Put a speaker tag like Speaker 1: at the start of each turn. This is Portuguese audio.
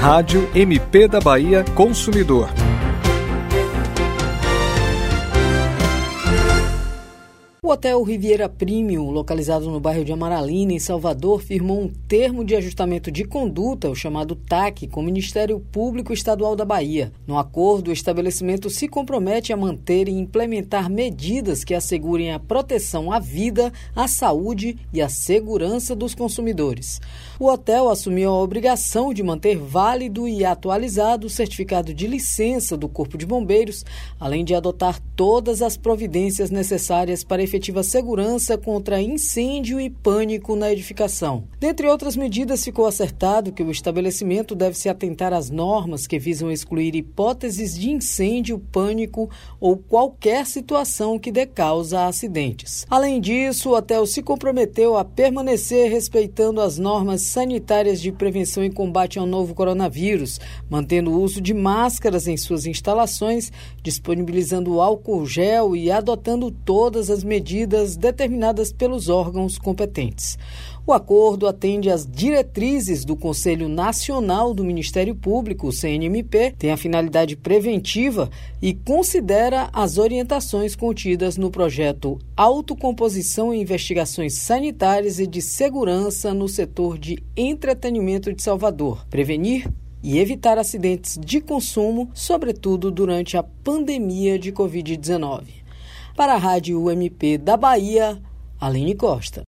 Speaker 1: Rádio MP da Bahia Consumidor.
Speaker 2: O Hotel Riviera Premium, localizado no bairro de Amaralina, em Salvador, firmou um termo de ajustamento de conduta, o chamado TAC, com o Ministério Público Estadual da Bahia. No acordo, o estabelecimento se compromete a manter e implementar medidas que assegurem a proteção à vida, à saúde e à segurança dos consumidores. O hotel assumiu a obrigação de manter válido e atualizado o certificado de licença do Corpo de Bombeiros, além de adotar todas as providências necessárias para efetiva segurança contra incêndio e pânico na edificação. Dentre outras medidas, ficou acertado que o estabelecimento deve se atentar às normas que visam excluir hipóteses de incêndio, pânico ou qualquer situação que dê causa a acidentes. Além disso, o hotel se comprometeu a permanecer respeitando as normas sanitárias de prevenção e combate ao novo coronavírus, mantendo o uso de máscaras em suas instalações, disponibilizando álcool gel e adotando todas as medidas medidas determinadas pelos órgãos competentes. O acordo atende às diretrizes do Conselho Nacional do Ministério Público, CNMP, tem a finalidade preventiva e considera as orientações contidas no projeto Autocomposição e Investigações Sanitárias e de Segurança no Setor de Entretenimento de Salvador. Prevenir e evitar acidentes de consumo, sobretudo durante a pandemia de Covid-19. Para a Rádio UMP da Bahia, Aline Costa.